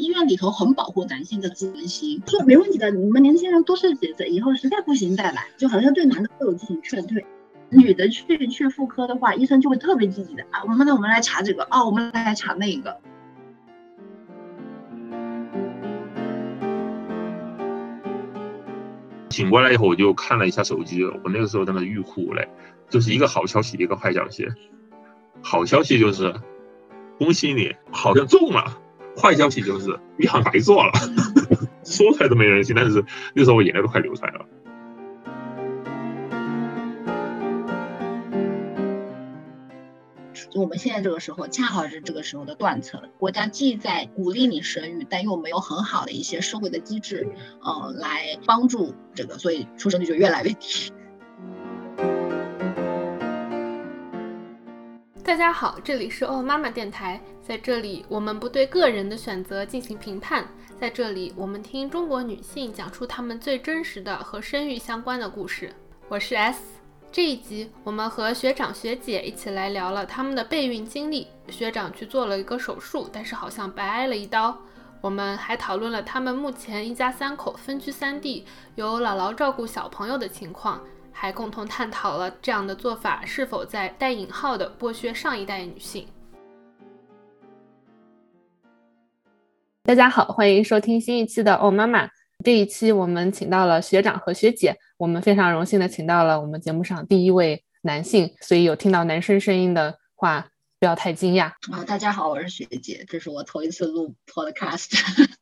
医院里头很保护男性的自尊心，说没问题的，你们年轻人多试几次，以后实在不行再来，就好像对男的会有这种劝退。女的去去妇科的话，医生就会特别积极的啊，我们那我们来查这个啊，我们来查那个。醒过来以后，我就看了一下手机，我那个时候真的欲哭无泪，就是一个好消息，一个坏消息。好消息就是，恭喜你好像中了；坏消息就是你好像白做了，说出来都没人信。但是那时候我眼泪都快流出来了。就我们现在这个时候，恰好是这个时候的断层。国家既在鼓励你生育，但又没有很好的一些社会的机制，呃，来帮助这个，所以出生率就越来越低。大家好，这里是哦妈妈电台，在这里我们不对个人的选择进行评判，在这里我们听中国女性讲出她们最真实的和生育相关的故事。我是 S。这一集，我们和学长学姐一起来聊了他们的备孕经历。学长去做了一个手术，但是好像白挨了一刀。我们还讨论了他们目前一家三口分居三地，由姥姥照顾小朋友的情况，还共同探讨了这样的做法是否在带引号的剥削上一代女性。大家好，欢迎收听新一期的哦妈妈。这一期我们请到了学长和学姐，我们非常荣幸的请到了我们节目上第一位男性，所以有听到男生声音的话，不要太惊讶啊！大家好，我是学姐，这是我头一次录 podcast。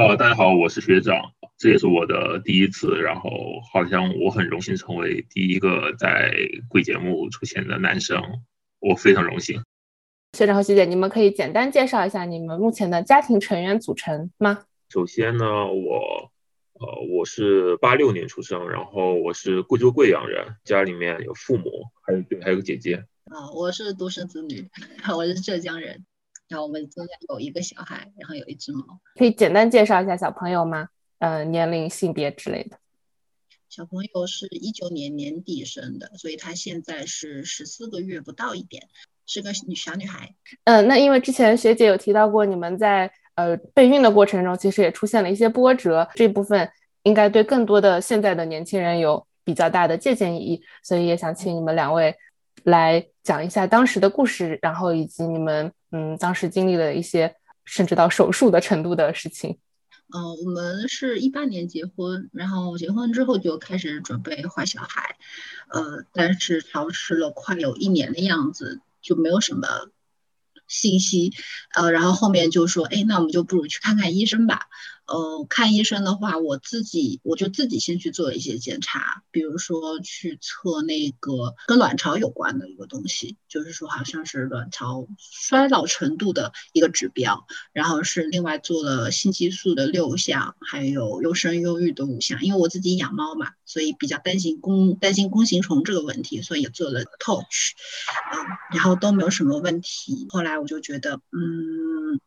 呃，大家好，我是学长，这也是我的第一次，然后好像我很荣幸成为第一个在贵节目出现的男生，我非常荣幸。学长和学姐，你们可以简单介绍一下你们目前的家庭成员组成吗？首先呢，我，呃，我是八六年出生，然后我是贵州贵阳人，家里面有父母，还有对，还有个姐姐。啊，我是独生子女，我是浙江人，然后我们中间有一个小孩，然后有一只猫。可以简单介绍一下小朋友吗？呃，年龄、性别之类的。小朋友是一九年年底生的，所以他现在是十四个月不到一点，是个女小女孩。嗯，那因为之前学姐有提到过你们在。呃，备孕的过程中，其实也出现了一些波折，这部分应该对更多的现在的年轻人有比较大的借鉴意义，所以也想请你们两位来讲一下当时的故事，然后以及你们嗯当时经历了一些甚至到手术的程度的事情。嗯，我们是一八年结婚，然后结婚之后就开始准备怀小孩，呃，但是调试了快有一年的样子，就没有什么。信息，呃，然后后面就说，哎，那我们就不如去看看医生吧。呃，看医生的话，我自己我就自己先去做一些检查，比如说去测那个跟卵巢有关的一个东西，就是说好像是卵巢衰老程度的一个指标。然后是另外做了性激素的六项，还有优生优育的五项。因为我自己养猫嘛，所以比较担心弓担心弓形虫这个问题，所以也做了 touch，嗯，然后都没有什么问题。后来我就觉得，嗯，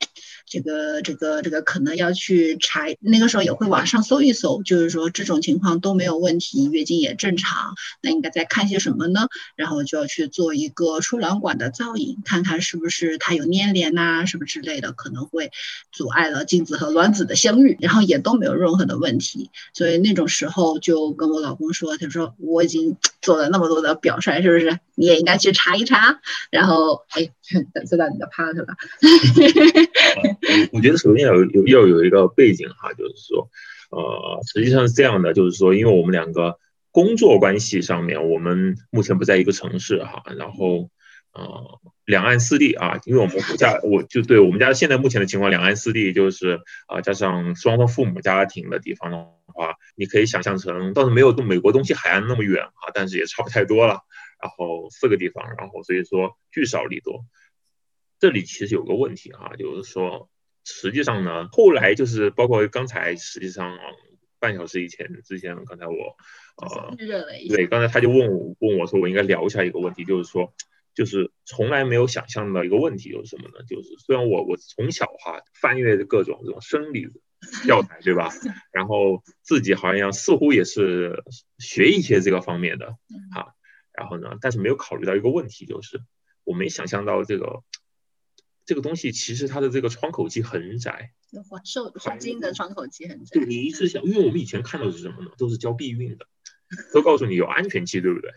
这个这个这个可能要去。查那个时候也会网上搜一搜，就是说这种情况都没有问题，月经也正常，那应该再看些什么呢？然后就要去做一个输卵管的造影，看看是不是它有粘连呐，什么之类的，可能会阻碍了精子和卵子的相遇，然后也都没有任何的问题。所以那种时候就跟我老公说，他说我已经做了那么多的表率，是不是你也应该去查一查？然后哎，知道你的 part 了。我觉得首先要有要有一个背景。哈，就是说，呃，实际上是这样的，就是说，因为我们两个工作关系上面，我们目前不在一个城市哈，然后，呃，两岸四地啊，因为我们家我就对我们家现在目前的情况，两岸四地就是啊，加上双方父母家庭的地方的话，你可以想象成，倒是没有美国东西海岸那么远啊，但是也差不太多了。然后四个地方，然后所以说聚少离多，这里其实有个问题哈，就是说。实际上呢，后来就是包括刚才，实际上半小时以前之前，刚才我呃，对，刚才他就问我问我说，我应该聊一下一个问题，就是说，就是从来没有想象到一个问题，就是什么呢？就是虽然我我从小哈翻阅各种这种生理 教材，对吧？然后自己好像似乎也是学一些这个方面的啊，然后呢，但是没有考虑到一个问题，就是我没想象到这个。这个东西其实它的这个窗口期很窄，环受环境的窗口期很窄。对，你一直想，因为我们以前看到的是什么呢？都是教避孕的，都告诉你有安全期，对不对？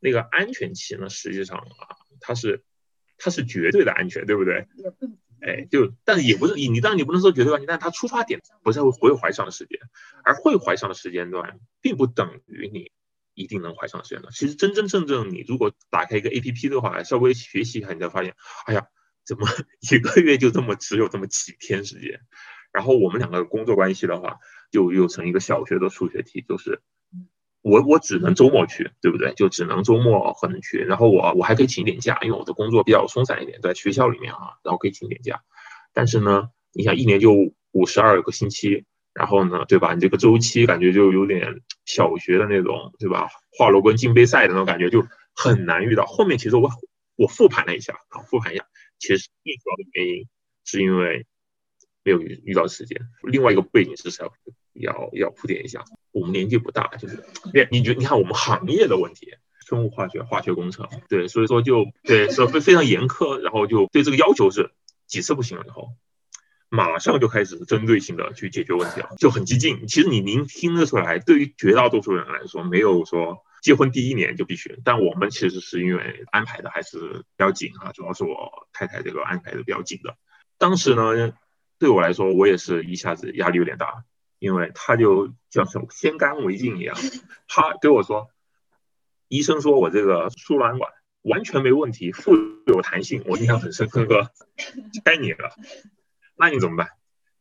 那个安全期呢，实际上啊，它是它是绝对的安全，对不对？哎，就但是也不是你，当然你不能说绝对安全，但是它出发点不是会会怀上的时间，而会怀上的时间段，并不等于你一定能怀上的时间段。其实真真正正你如果打开一个 A P P 的话，稍微学习一下，你才发现，哎呀。怎么一个月就这么只有这么几天时间？然后我们两个工作关系的话，就又成一个小学的数学题，就是我我只能周末去，对不对？就只能周末可能去。然后我我还可以请点假，因为我的工作比较松散一点，在学校里面啊，然后可以请点假。但是呢，你想一年就五十二个星期，然后呢，对吧？你这个周期感觉就有点小学的那种，对吧？华罗庚金杯赛的那种感觉，就很难遇到。后面其实我我复盘了一下啊，复盘一下。其实最主要的原因是因为没有遇遇到时间。另外一个背景是要要要铺垫一下，我们年纪不大，就是你你觉你看我们行业的问题，生物化学、化学工程，对，所以说就对，是非非常严苛，然后就对这个要求是几次不行了以后，马上就开始针对性的去解决问题了，就很激进。其实你您听得出来，对于绝大多数人来说，没有说。结婚第一年就必须，但我们其实是因为安排的还是比较紧哈，主要是我太太这个安排的比较紧的。当时呢，对我来说，我也是一下子压力有点大，因为他就像是先干为敬一样，他对我说，医生说我这个输卵管完全没问题，富有弹性，我印象很深刻，该你了，那你怎么办？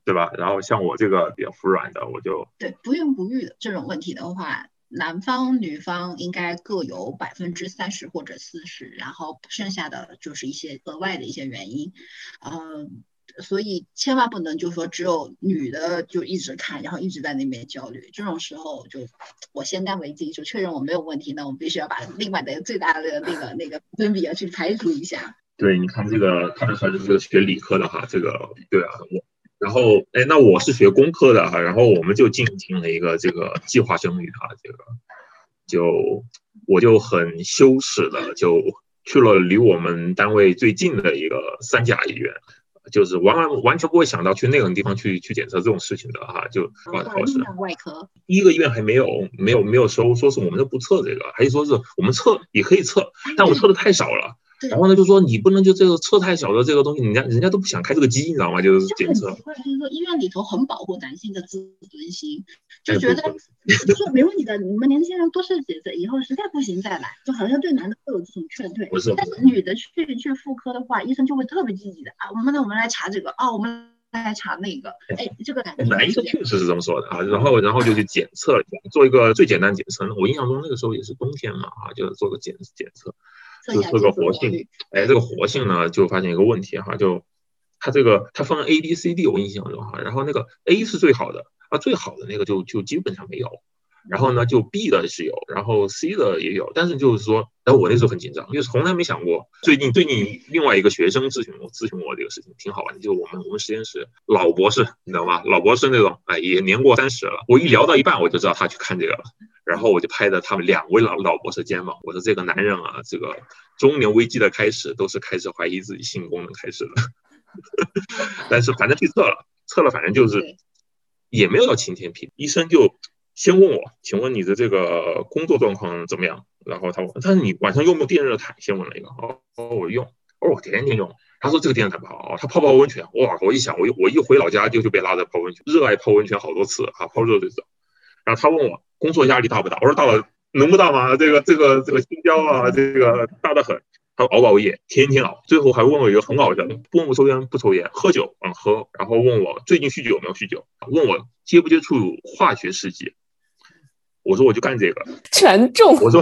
对吧？然后像我这个比较服软的，我就对不孕不育的这种问题的话。男方女方应该各有百分之三十或者四十，然后剩下的就是一些额外的一些原因，嗯，所以千万不能就说只有女的就一直看，然后一直在那边焦虑，这种时候就我先干为敬，就确认我没有问题，那我们必须要把另外的最大的那个那个分比要去排除一下。对，你看这个看得出来就是个学理科的哈，这个对啊我。然后，哎，那我是学工科的哈，然后我们就进行了一个这个计划生育哈，这个就我就很羞耻的就去了离我们单位最近的一个三甲医院，就是完完完全不会想到去那种地方去去检测这种事情的哈，就挂的号是外科，第一个医院还没有没有没有收，说是我们都不测这个，还是说是我们测也可以测，但我测的太少了。然后呢，就说你不能就这个测太小的这个东西，人家人家都不想开这个机，你知道吗？就是检测。就是说医院里头很保护男性的自尊心，就觉得说没问题的，你们年轻人多试几次，以后实在不行再来，就好像对男的会有这种劝退。不是，但是女的去去妇科的话，医生就会特别积极的啊，我们那我们来查这个啊，我们来查那个，哎，这个感觉。男医生确实是这么说的啊，然后然后就去检测，做一个最简单检测。我印象中那个时候也是冬天嘛啊，就是做个检检测。就测个活性，哎，这个活性呢，就发现一个问题哈，就它这个它分 A、B、C、D，我印象中哈，然后那个 A 是最好的啊，最好的那个就就基本上没有，然后呢就 B 的是有，然后 C 的也有，但是就是说，哎，我那时候很紧张，因为从来没想过。最近最近另外一个学生咨询我咨询我这个事情挺好玩的，就我们我们实验室老博士，你知道吗？老博士那种，哎，也年过三十了，我一聊到一半我就知道他去看这个了。然后我就拍着他们两位老老博士肩膀，我说这个男人啊，这个中年危机的开始都是开始怀疑自己性功能开始的。但是反正去测了，测了反正就是也没有到晴天霹雳。医生就先问我，请问你的这个工作状况怎么样？然后他问，他说你晚上用不用电热毯？先问了一个，哦，我用，哦，我天天用。他说这个电热毯不好，他泡泡温泉，哇，我一想，我我一回老家就就被拉着泡温泉，热爱泡温泉好多次啊，泡热水澡。然后他问我。工作压力大不大？我说大了，能不大吗？这个这个这个青椒啊，这个大的很。他熬不熬夜？天天熬。最后还问我一个很好笑的：问我抽烟不抽烟？喝酒啊喝。然后问我最近酗酒有没有酗酒？问我接不接触化学试剂？我说我就干这个，全中。我说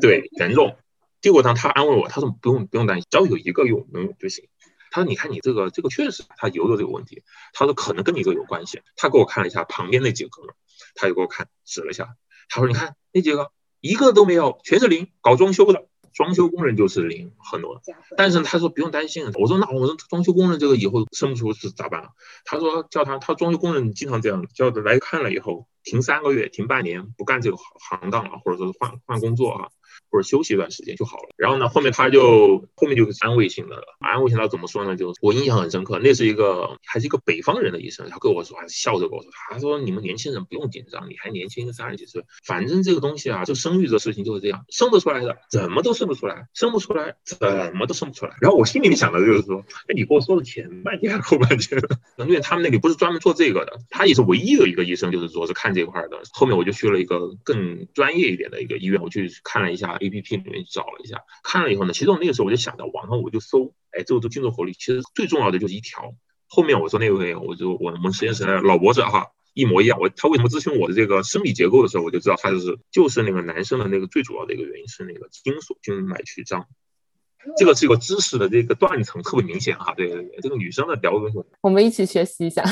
对，全中。结果呢，他安慰我，他说不用不用担心，只要有一个用能用就行。他说你看你这个这个确实他油的这个问题，他说可能跟你这个有关系。他给我看了一下旁边那几个哥们。他就给我看指了一下，他说：“你看那几个，一个都没有，全是零。搞装修的，装修工人就是零，很多。但是他说不用担心。我说那我说装修工人这个以后生不出是咋办？他说叫他，他装修工人经常这样，叫来看了以后停三个月，停半年，不干这个行当了，或者说是换换工作啊。或者休息一段时间就好了。然后呢，后面他就后面就是安慰性的了，安慰性他怎么说呢？就我印象很深刻，那是一个还是一个北方人的医生，他跟我说，还笑着跟我说，他说你们年轻人不用紧张，你还年轻，三十几岁，反正这个东西啊，就生育的事情就是这样，生得出来的怎么都生不出来，生不出来怎么都生不出来。然后我心里面想的就是说，哎，你给我说的前半天还是后半天？因为他们那里不是专门做这个的，他也是唯一的一个医生，就是说是看这块的。后面我就去了一个更专业一点的一个医院，我去看了一下 A P P 里面找了一下，看了以后呢，其实我那个时候我就想到网上我就搜，哎，这个这精准活力，其实最重要的就是一条。后面我说那位，我就我们实验室的老博士哈，一模一样。我他为什么咨询我的这个生理结构的时候，我就知道他就是就是那个男生的那个最主要的一个原因是那个精索静脉曲张。这个是一个知识的这个断层特别明显哈，对对对，这个女生的聊东西，我们一起学习一下。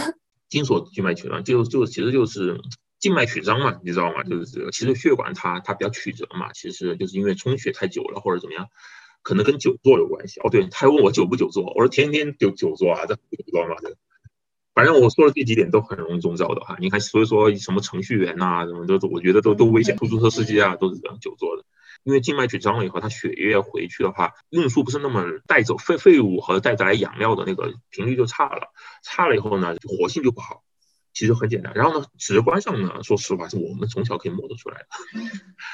精索静脉曲张就就其实就是静脉曲张嘛，你知道吗？就是这个其实血管它它比较曲折嘛，其实就是因为充血太久了或者怎么样，可能跟久坐有关系。哦，对，他还问我久不久坐，我说天天久久坐啊，这知道吗？这反正我说的这几点都很容易中招的哈。你看，所以说什么程序员呐，什么都我觉得都都危险，出租车司机啊都是这样久坐的。因为静脉曲张了以后，它血液回去的话，运输不是那么带走废废物和带来养料的那个频率就差了，差了以后呢，活性就不好。其实很简单。然后呢，直观上呢，说实话是我们从小可以摸得出来的，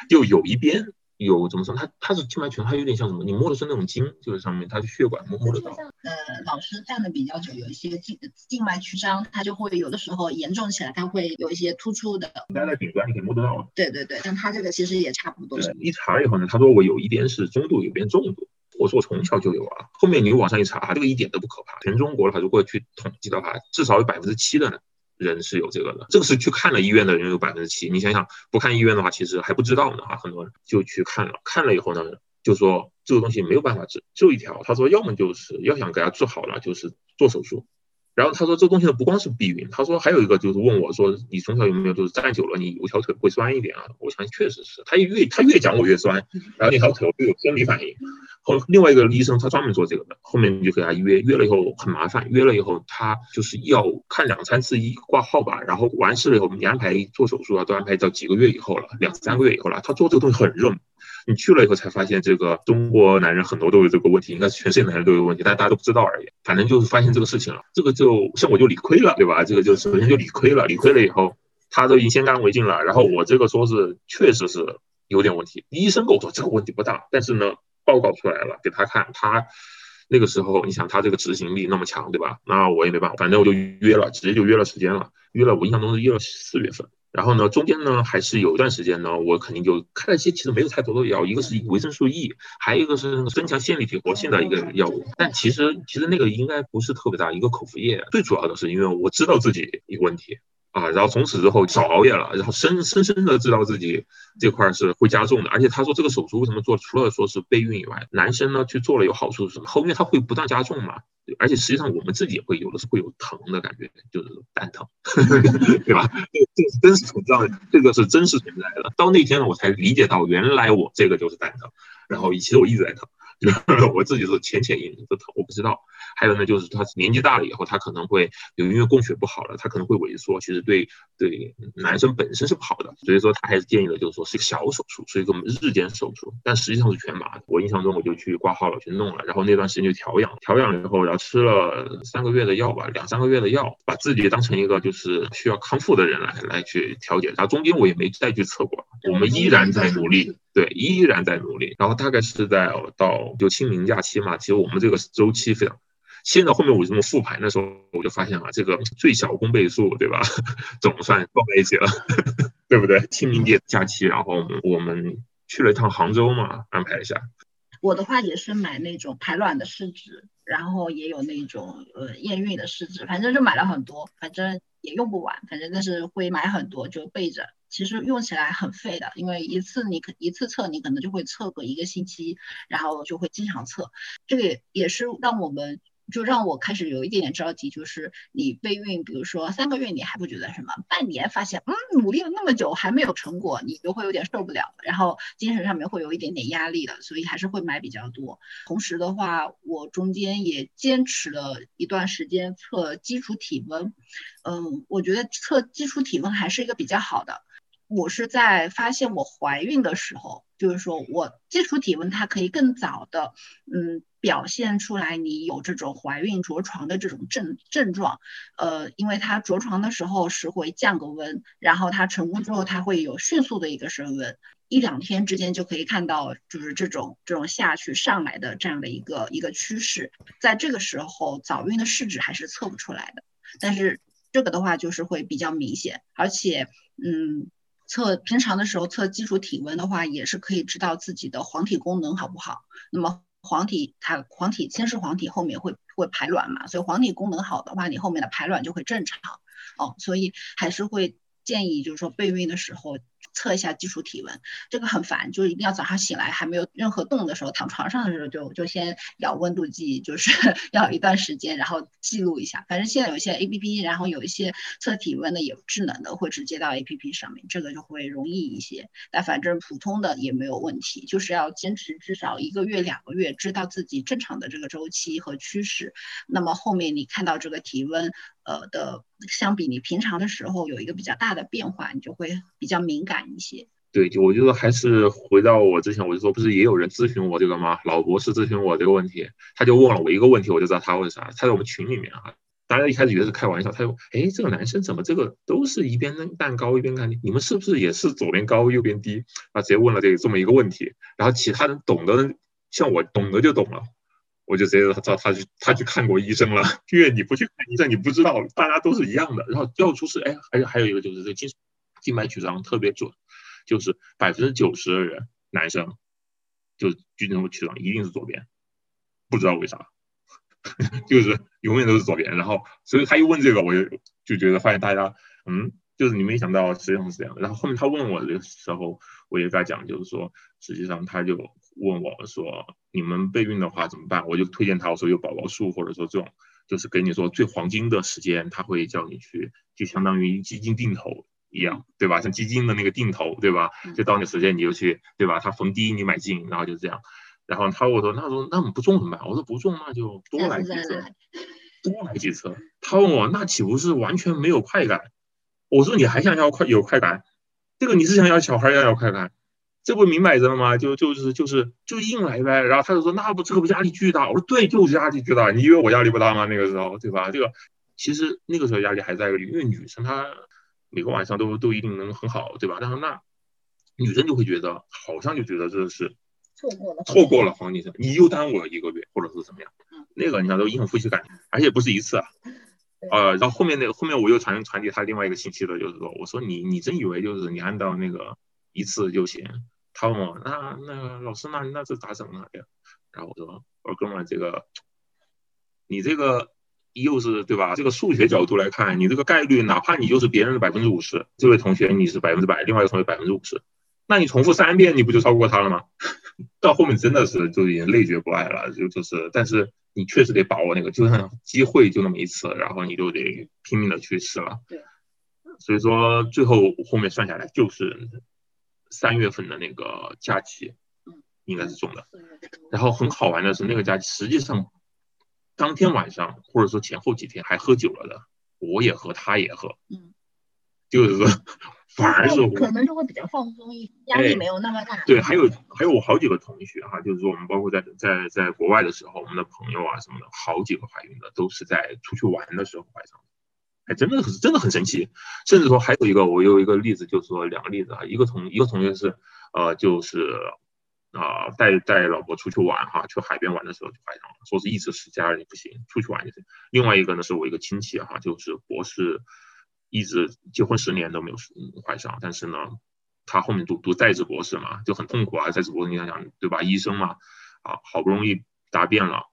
就有一边有怎么说，它它是静脉曲张，它有点像什么？你摸的是那种筋，就是上面它的血管摸摸得到。呃，老师站的比较久，有一些静静脉曲张，它就会有的时候严重起来，它会有一些突出的。待在顶端你可以摸得到。对对对，但他这个其实也差不多。一查以后呢，他说我有一边是中度，有一边重度。我说我从小就有啊。后面你网上一查，这个一点都不可怕。全中国的话，如果去统计的话，至少有百分之七的呢。人是有这个的，这个是去看了医院的人有百分之七。你想想，不看医院的话，其实还不知道呢啊。很多人就去看了，看了以后呢，就说这个东西没有办法治，就一条。他说，要么就是要想给他治好了，就是做手术。然后他说，这东西呢不光是避孕，他说还有一个就是问我说，你从小有没有就是站久了你有条腿会酸一点啊？我相信确实是他越他越讲我越酸，然后那条腿会有生理反应。另外一个医生他专门做这个的，后面就给他约，约了以后很麻烦，约了以后他就是要看两三次医挂号吧，然后完事了以后你安排做手术啊，都安排到几个月以后了，两三个月以后了。他做这个东西很热，你去了以后才发现这个中国男人很多都有这个问题，应该是全世界男人都有问题，但大家都不知道而已。反正就是发现这个事情了，这个就像我就理亏了，对吧？这个就首先就理亏了，理亏了以后他都已经先干为敬了，然后我这个说是确实是有点问题，医生跟我说这个问题不大，但是呢。报告出来了，给他看。他那个时候，你想他这个执行力那么强，对吧？那我也没办法，反正我就约了，直接就约了时间了。约了，我印象中是约了四月份。然后呢，中间呢还是有一段时间呢，我肯定就开了一些其实没有太多的药，一个是维生素 E，还有一个是增强线粒体活性的一个药物。但其实其实那个应该不是特别大，一个口服液。最主要的是因为我知道自己有问题。啊，然后从此之后少熬夜了，然后深深深的知道自己这块是会加重的，而且他说这个手术为什么做，除了说是备孕以外，男生呢去做了有好处是什么？后面他会不断加重嘛，而且实际上我们自己也会有的是会有疼的感觉，就是蛋疼，对吧？这这是真实存在的，这个是真实存在的。到那天呢，我才理解到原来我这个就是蛋疼，然后以前我一直在疼。我自己是浅浅隐隐的疼，我不知道。还有呢，就是他年纪大了以后，他可能会有因为供血不好了，他可能会萎缩。其实对对男生本身是不好的，所以说他还是建议的，就是说是个小手术，是一个日间手术，但实际上是全麻的。我印象中我就去挂号了，去弄了，然后那段时间就调养，调养了以后，然后吃了三个月的药吧，两三个月的药，把自己当成一个就是需要康复的人来来去调节。然后中间我也没再去测过，我们依然在努力。对，依然在努力。然后大概是在到就清明假期嘛，其实我们这个周期非常。现在后面我这么复盘的时候，我就发现了，这个最小公倍数，对吧？总算放在一起了，对不对？清明节假期，然后我们去了一趟杭州嘛，安排一下。我的话也是买那种排卵的试纸，然后也有那种呃验孕的试纸，反正就买了很多，反正也用不完，反正但是会买很多就备着。其实用起来很费的，因为一次你可一次测，你可能就会测个一个星期，然后就会经常测。这个也是让我们。就让我开始有一点点着急，就是你备孕，比如说三个月你还不觉得什么，半年发现，嗯，努力了那么久还没有成果，你就会有点受不了，然后精神上面会有一点点压力的，所以还是会买比较多。同时的话，我中间也坚持了一段时间测基础体温，嗯，我觉得测基础体温还是一个比较好的。我是在发现我怀孕的时候。就是说我基础体温它可以更早的，嗯，表现出来你有这种怀孕着床的这种症症状，呃，因为它着床的时候是会降个温，然后它成功之后它会有迅速的一个升温，一两天之间就可以看到就是这种这种下去上来的这样的一个一个趋势，在这个时候早孕的试纸还是测不出来的，但是这个的话就是会比较明显，而且嗯。测平常的时候测基础体温的话，也是可以知道自己的黄体功能好不好。那么黄体它黄体先是黄体，后面会会排卵嘛，所以黄体功能好的话，你后面的排卵就会正常哦。所以还是会建议就是说备孕的时候。测一下基础体温，这个很烦，就是一定要早上醒来还没有任何动的时候，躺床上的时候就就先咬温度计，就是 要一段时间，然后记录一下。反正现在有一些 A P P，然后有一些测体温的也智能的，会直接到 A P P 上面，这个就会容易一些。但反正普通的也没有问题，就是要坚持至少一个月两个月，知道自己正常的这个周期和趋势。那么后面你看到这个体温。呃的，相比你平常的时候有一个比较大的变化，你就会比较敏感一些。对，就我觉得还是回到我之前，我就说不是也有人咨询我这个吗？老博士咨询我这个问题，他就问了我一个问题，我就知道他问啥。他在我们群里面啊，大家一开始觉得是开玩笑，他说：“哎，这个男生怎么这个都是一边蛋糕一边看？你们是不是也是左边高右边低？”啊，直接问了这这么一个问题，然后其他人懂的，像我懂的就懂了。我就直接知道他去他去看过医生了，因为你不去看医生，你不知道，大家都是一样的。然后要出事，哎，还有还有一个就是这静静脉曲张特别准，就是百分之九十的人男生就静脉曲张一定是左边，不知道为啥，就是永远都是左边。然后所以他一问这个，我就就觉得发现大家嗯。就是你没想到实际上是这样，然后后面他问我的时候，我也在讲，就是说实际上他就问我说，你们备孕的话怎么办？我就推荐他，我说有宝宝树，或者说这种就是给你说最黄金的时间，他会叫你去，就相当于基金定投一样，对吧？像基金的那个定投，对吧？就到你时间你就去，对吧？他逢低你买进，然后就这样。然后他我说那说那我们不中怎么办？我说不中那就多来几次，多来几次。他问我那岂不是完全没有快感？我说你还想要快有快感，这个你是想要小孩要有快感，这不明摆着了吗？就就是就是就硬来呗。然后他就说那不这个不压力巨大？我说对，就是压力巨大。你以为我压力不大吗？那个时候对吧？这个其实那个时候压力还在，因为女生她每个晚上都都一定能很好，对吧？但是那女生就会觉得好像就觉得这是错过了错过了黄金时你又耽误了一个月或者是怎么样？那个你看都硬夫妻感情，而且不是一次啊。呃，然后后面那个后面我又传传递他另外一个信息了，就是说，我说你你真以为就是你按照那个一次就行？他问我那那老师那那这咋整呢？然后我说我说哥们这个你这个又是对吧？这个数学角度来看，你这个概率哪怕你就是别人的百分之五十，这位同学你是百分之百，另外一个同学百分之五十，那你重复三遍你不就超过他了吗？到后面真的是就已经累觉不爱了，就就是但是。你确实得把握那个，就算机会就那么一次，然后你就得拼命的去试了。对，所以说最后后面算下来就是三月份的那个假期，应该是中的。然后很好玩的是，那个假期实际上当天晚上或者说前后几天还喝酒了的，我也喝，他也喝。嗯，就是说。反而是可能就会比较放松一，压力没有那么大。对，还有还有我好几个同学哈，就是说我们包括在在在国外的时候，我们的朋友啊什么的，好几个怀孕的都是在出去玩的时候怀上真的是真的很神奇。甚至说还有一个，我有一个例子，就是说两个例子啊，一个同一个同学是呃就是啊带带老婆出去玩哈，去海边玩的时候就怀上了，说是一直是家里不行，出去玩就行。另外一个呢是我一个亲戚哈，就是博士。一直结婚十年都没有怀上，但是呢，他后面读读在职博士嘛，就很痛苦啊。在职博士你想想，对吧？医生嘛，啊，好不容易答辩了，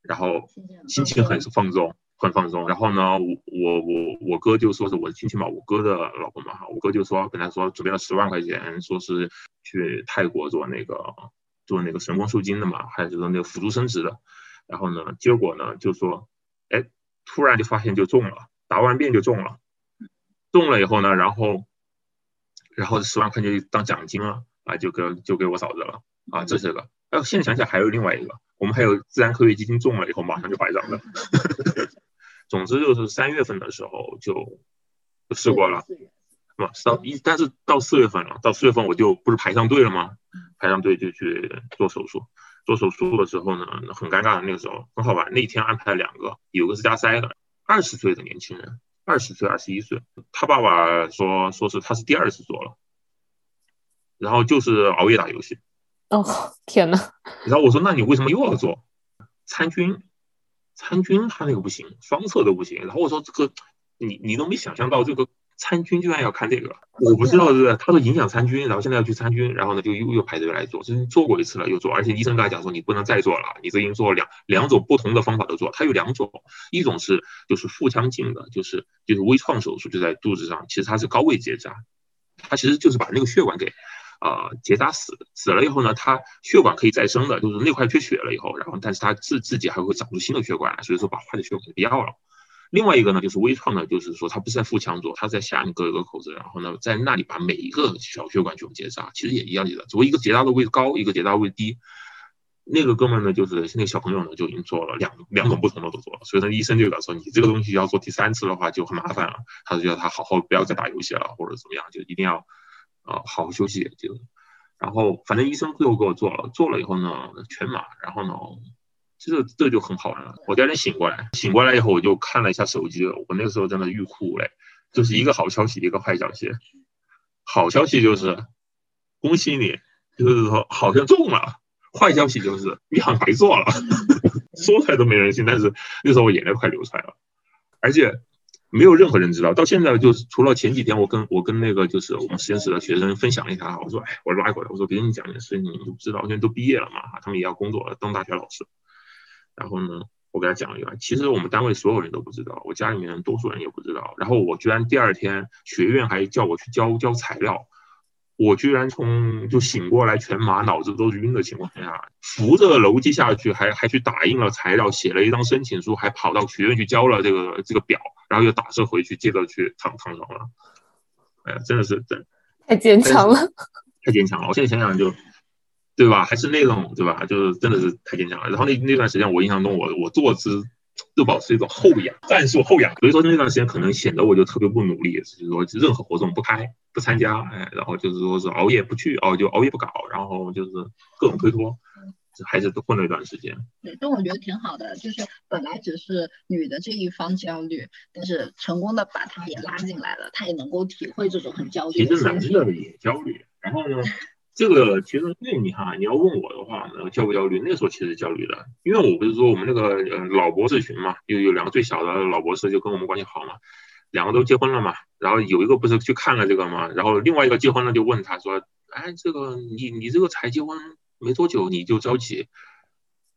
然后心情很放松，很放松。然后呢，我我我我哥就说是我的亲戚嘛，我哥的老婆嘛，哈，我哥就说跟他说准备了十万块钱，说是去泰国做那个做那个神功受精的嘛，还有就是那个辅助生殖的。然后呢，结果呢就说，哎，突然就发现就中了，答完辩就中了。中了以后呢，然后，然后十万块钱当奖金了啊，就给就给我嫂子了啊，这是个。哎，现在想想还有另外一个，我们还有自然科学基金中了以后马上就怀上了。总之就是三月份的时候就试过了，不到一，但是到四月份了，到四月份我就不是排上队了吗？排上队就去做手术。做手术的时候呢，很尴尬的那个时候很好玩，那天安排了两个，有个是加塞的，二十岁的年轻人，二十岁二十一岁，他爸爸说说是他是第二次做了，然后就是熬夜打游戏。哦天呐，然后我说那你为什么又要做？参军，参军他那个不行，双侧都不行。然后我说这个你你都没想象到这个。参军居然要看这个，我不知道是他说影响参军，然后现在要去参军，然后呢就又又排队来做，就是做过一次了又做，而且医生跟他讲说你不能再做了，你这已经做两两种不同的方法都做，他有两种，一种是就是腹腔镜的，就是就是微创手术，就在肚子上，其实它是高位结扎，它其实就是把那个血管给啊结扎死，死了以后呢，它血管可以再生的，就是那块缺血了以后，然后但是它自自己还会长出新的血管来，所以说把坏的血管给要了。另外一个呢，就是微创的，就是说它不是在腹腔做，它在下面割一个口子，然后呢，在那里把每一个小血管全部结扎，其实也一样的，只不过一个结扎的位置高，一个结扎位置低。那个哥们呢，就是那个小朋友呢，就已经做了两两种不同的都做了，所以说医生就跟他说，你这个东西要做第三次的话就很麻烦了，他就叫他好好不要再打游戏了，或者怎么样，就一定要啊好好休息就。然后反正医生最后给我做了，做了以后呢，全麻，然后呢。这这就很好玩了。我第二天醒过来，醒过来以后我就看了一下手机，我那个时候真的欲哭无泪。就是一个好消息，一个坏消息。好消息就是恭喜你，就是说好像中了。坏消息就是你好像白做了，说出来都没人信。但是那时候我眼泪快流出来了，而且没有任何人知道。到现在就是除了前几天我跟我跟那个就是我们实验室的学生分享了一下，我说哎，我拉过来，我说给你讲点事情，你都不知道，现在都毕业了嘛，他们也要工作了，当大学老师。然后呢，我给他讲了一个，其实我们单位所有人都不知道，我家里面多数人也不知道。然后我居然第二天学院还叫我去交交材料，我居然从就醒过来全麻，脑子都是晕的情况下，扶着楼梯下去，还还去打印了材料，写了一张申请书，还跑到学院去交了这个这个表，然后又打车回去，接着去躺躺床了。哎呀，真的是真太坚强了，太坚强了。我现在想想就。对吧？还是那种对吧？就是真的是太坚强了。然后那那段时间，我印象中，我我坐姿就保持一种后仰，战术后仰。所以说那段时间可能显得我就特别不努力，就是说任何活动不开不参加，哎，然后就是说是熬夜不去，哦就熬夜不搞，然后就是各种推脱，还是混了一段时间。对，但我觉得挺好的，就是本来只是女的这一方焦虑，但是成功的把她也拉进来了，她也能够体会这种很焦虑。其实男的也焦虑，然后呢？这个其实，那你哈，你要问我的话，呢，焦不焦虑？那时候其实焦虑的，因为我不是说我们那个呃老博士群嘛，有有两个最小的老博士就跟我们关系好嘛，两个都结婚了嘛，然后有一个不是去看了这个嘛，然后另外一个结婚了就问他说，哎，这个你你这个才结婚没多久你就着急，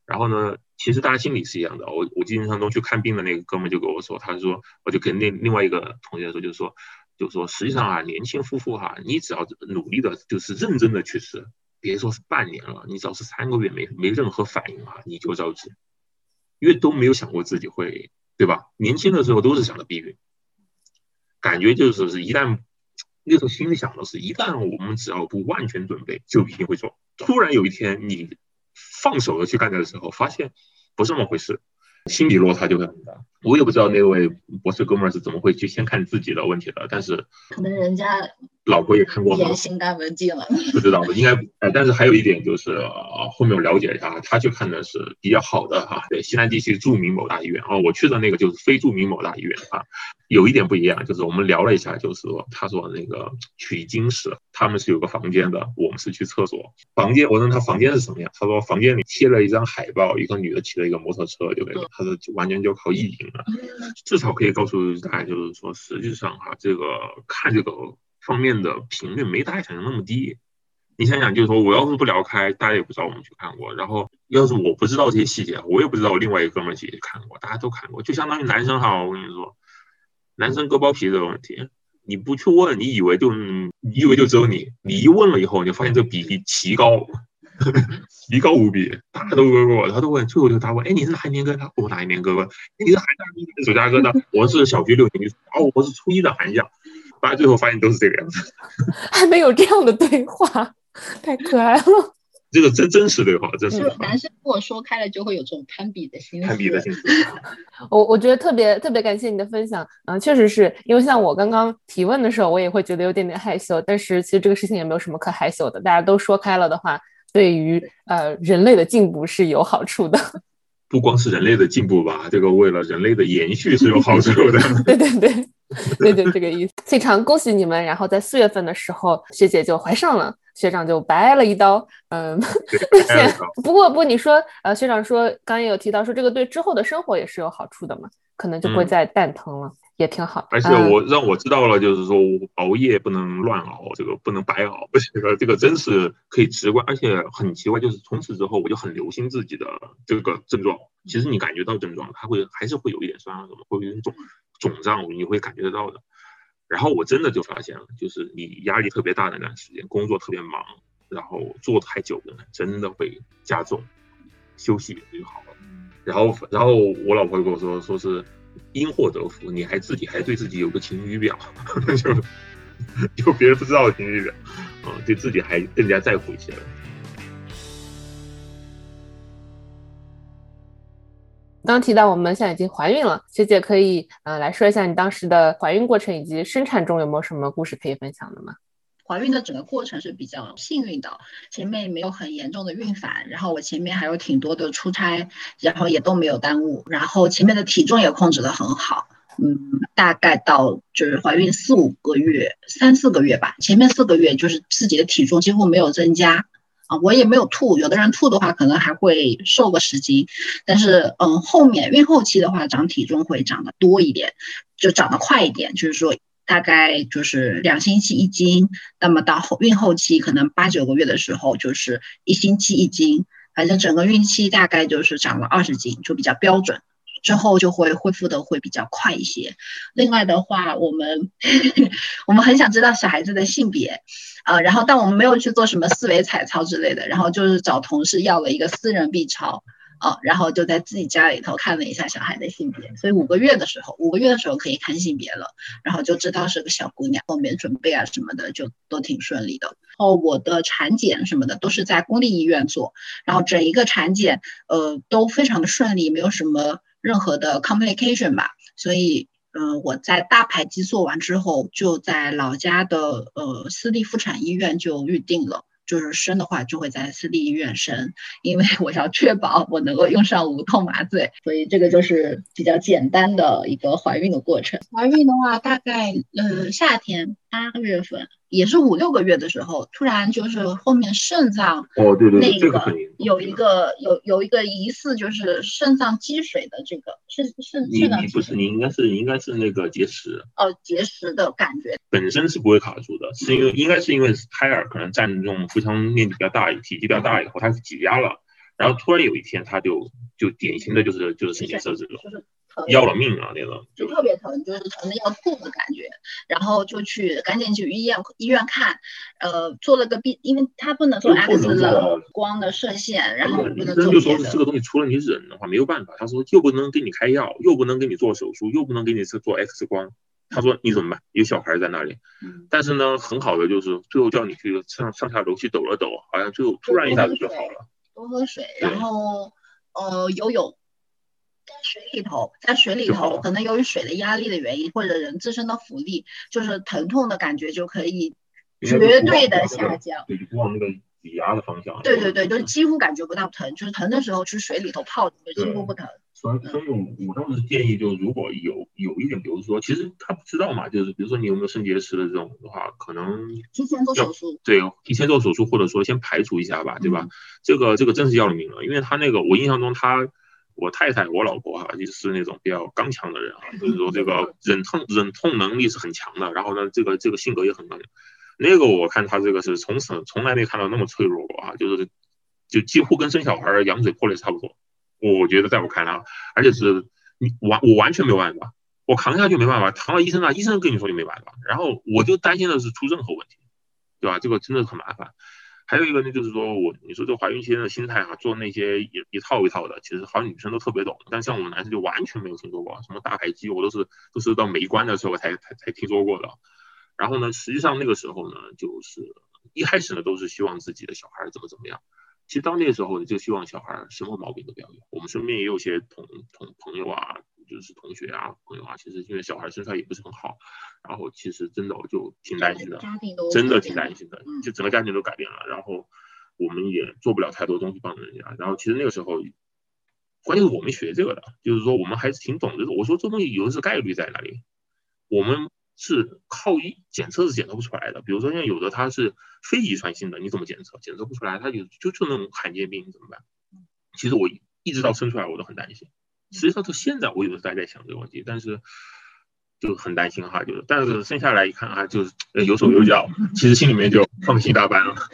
然后呢，其实大家心里是一样的。我我印象中去看病的那个哥们就跟我说，他说我就跟那另外一个同学说，就是说。就说，实际上啊，年轻夫妇哈，你只要努力的，就是认真的去吃，别说是半年了，你只要是三个月没没任何反应啊，你就着急，因为都没有想过自己会，对吧？年轻的时候都是想着避孕，感觉就是是一旦那时候心里想的是，一旦我们只要不万全准备，就一定会做。突然有一天你放手的去干的时候，发现不是那么回事。心理落差就会很大，我也不知道那位博士哥们儿是怎么会去先看自己的问题的，但是可能人家老婆也看过，也心甘情愿了，不知道，应该哎，但是还有一点就是后面我了解一下，他去看的是比较好的哈，对，西南地区著名某大医院哦，我去的那个就是非著名某大医院啊。有一点不一样，就是我们聊了一下，就是说，他说那个取经时他们是有个房间的，我们是去厕所。房间，我问他房间是什么样，他说房间里贴了一张海报，一个女的骑了一个摩托车就那个。他说完全就靠意淫至少可以告诉大家，就是说实际上哈，这个看这个方面的频率没大家想象那么低。你想想，就是说我要是不聊开，大家也不知道我们去看过。然后要是我不知道这些细节，我也不知道我另外一个哥们儿去看过，大家都看过，就相当于男生哈，我跟你说。男生割包皮这个问题，你不去问，你以为就你以为就只有你，你一问了以后，你就发现这个比例奇高，奇高无比，大家都问过，他都问，最后就他问，哎，你是哪一年哥？他？我哪一年割过？你是寒假第一年暑假哥呢？我是小学六年级，哦，我是初一的寒假，大家最后发现都是这个样子，还没有这样的对话，太可爱了。这个真真实对话，真是男生如果说开了，就会有这种攀比的心理。攀比的心理。我我觉得特别特别感谢你的分享，嗯、确实是因为像我刚刚提问的时候，我也会觉得有点点害羞，但是其实这个事情也没有什么可害羞的，大家都说开了的话，对于呃人类的进步是有好处的。不光是人类的进步吧，这个为了人类的延续是有好处的。对对对，对对这个意思。非常恭喜你们，然后在四月份的时候，学姐就怀上了，学长就白挨了一刀。嗯，对不过不过你说，呃，学长说刚刚也有提到说这个对之后的生活也是有好处的嘛，可能就不会嗯再蛋疼了，也挺好。而且嗯我让我知道了，就是说熬夜不能乱熬，这个不能白熬，这个这个真是可以直观，而且很奇怪，就是从此之后我就很留心自己的这个症状。其实你感觉到症状，它会还是会有一点酸啊什么，会有一点肿肿胀，你会感觉得到的。然后我真的就发现了，就是你压力特别大的那段时间，工作特别忙，然后坐太久的，真的会加重，休息就好了。然后，然后我老婆就跟我说，说是因祸得福，你还自己还对自己有个晴雨表，就就别人不知道的晴雨表，啊、对自己还更加在乎一些了。刚提到我们现在已经怀孕了，学姐可以呃来说一下你当时的怀孕过程以及生产中有没有什么故事可以分享的吗？怀孕的整个过程是比较幸运的，前面没有很严重的孕反，然后我前面还有挺多的出差，然后也都没有耽误，然后前面的体重也控制得很好，嗯，大概到就是怀孕四五个月，三四个月吧，前面四个月就是自己的体重几乎没有增加。啊，我也没有吐，有的人吐的话可能还会瘦个十斤，但是嗯，后面孕后期的话长体重会长得多一点，就长得快一点，就是说大概就是两星期一斤，那么到后孕后期可能八九个月的时候就是一星期一斤，反正整个孕期大概就是长了二十斤，就比较标准。之后就会恢复的会比较快一些。另外的话，我们 我们很想知道小孩子的性别，呃，然后但我们没有去做什么四维彩超之类的，然后就是找同事要了一个私人 B 超。啊，然后就在自己家里头看了一下小孩的性别，所以五个月的时候，五个月的时候可以看性别了，然后就知道是个小姑娘，后面准备啊什么的就都挺顺利的。然后我的产检什么的都是在公立医院做，然后整一个产检呃都非常的顺利，没有什么任何的 complication 吧，所以。嗯、我在大排畸做完之后，就在老家的呃私立妇产医院就预定了。就是生的话，就会在私立医院生，因为我要确保我能够用上无痛麻醉，所以这个就是比较简单的一个怀孕的过程。怀孕的话，大概呃夏天八月份，也是五六个月的时候，突然就是后面肾脏哦，对对对，那这个有一个有有一个疑似就是肾脏积水的这个是是你肾脏积水你不是你应该是你应该是那个结石，哦结石的感觉，本身是不会卡住的，是因为应该是因为胎儿可能占这种腹腔面积比较大，体积比较大以后，它挤压了，然后突然有一天它就就典型的就是就是肾结石这种就是疼要了命啊那个，就特别疼，就是疼的要吐的感觉，然后就去赶紧去医院医院看，呃，做了个 B，因为他不能做 X 光的射线，然后不能医生就说这个东西除了你忍的话没有办法，他说又不能给你开药，又不能给你做手术，又不能给你做 X 光，他说你怎么办？有小孩在那里，嗯但是呢，很好的就是最后叫你去上上下楼去抖了抖，好像最后突然一下子就好了。多喝水，然后呃游泳，在水里头，在水里头可能由于水的压力的原因，或者人自身的浮力，就是疼痛的感觉就可以绝对的下降。对，就不往那个挤压的方向。对对对，就是几乎感觉不到疼，就是疼的时候去水里头泡，就几乎不疼。所以，所以我我当时建议，就如果有有一点，比如说，其实他不知道嘛，就是比如说你有没有肾结石的这种的话，可能提前做手术，对提前做手术，或者说先排除一下吧，对吧？这个这个真是要了命了，因为他那个我印象中他。我太太，我老婆哈、就是那种比较刚强的人啊，就是说这个忍痛忍痛能力是很强的，然后呢，这个这个性格也很刚强。那个我看他这个是从此从来没看到那么脆弱过啊，就是就几乎跟生小孩羊水破裂差不多。我觉得在我看来啊，而且是你完我完全没有办法，我扛下去没办法，扛到医生那，医生跟你说你没办法，然后我就担心的是出任何问题，对吧？这个真的很麻烦。还有一个呢，就是说我你说这怀孕期间的心态啊，做那些一一套一套的，其实好像女生都特别懂，但像我们男生就完全没有听说过，什么大排畸我都是都是到没关的时候才才才听说过的。然后呢，实际上那个时候呢，就是一开始呢都是希望自己的小孩怎么怎么样，其实到那个时候呢就希望小孩什么毛病都不要有。我们身边也有些同同朋友啊，就是同学啊朋友啊，其实因为小孩生出来也不是很好，然后其实真的我就挺担心的，真的挺担心的，就整个家庭都改变了。然后我们也做不了太多东西帮人家。然后其实那个时候，关键是我们学这个的，就是说我们还是挺懂的。我说这东西有的是概率在哪里，我们。是靠一检测是检测不出来的，比如说像有的它是非遗传性的，你怎么检测？检测不出来，它就就就那种罕见病怎么办？其实我一直到生出来我都很担心，实际上到现在我有的时候还在想这个问题，但是就很担心哈，就是但是生下来一看啊，就是有手有脚，其实心里面就放心大半了。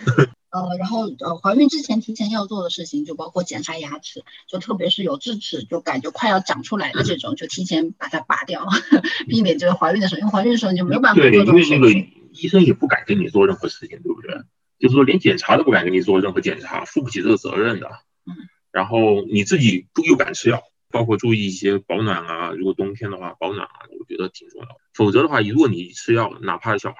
呃，然后呃，怀孕之前提前要做的事情就包括检查牙齿，就特别是有智齿就感觉快要长出来的这种，就提前把它拔掉，避免这个怀孕的时候，因为怀孕的时候你就没有办法做对，因为那个医生也不敢跟你做任何事情，对不对？就是说连检查都不敢跟你做任何检查，负不起这个责任的。嗯。然后你自己又敢吃药，包括注意一些保暖啊，如果冬天的话保暖啊，我觉得挺重要。否则的话，如果你吃药，哪怕小孩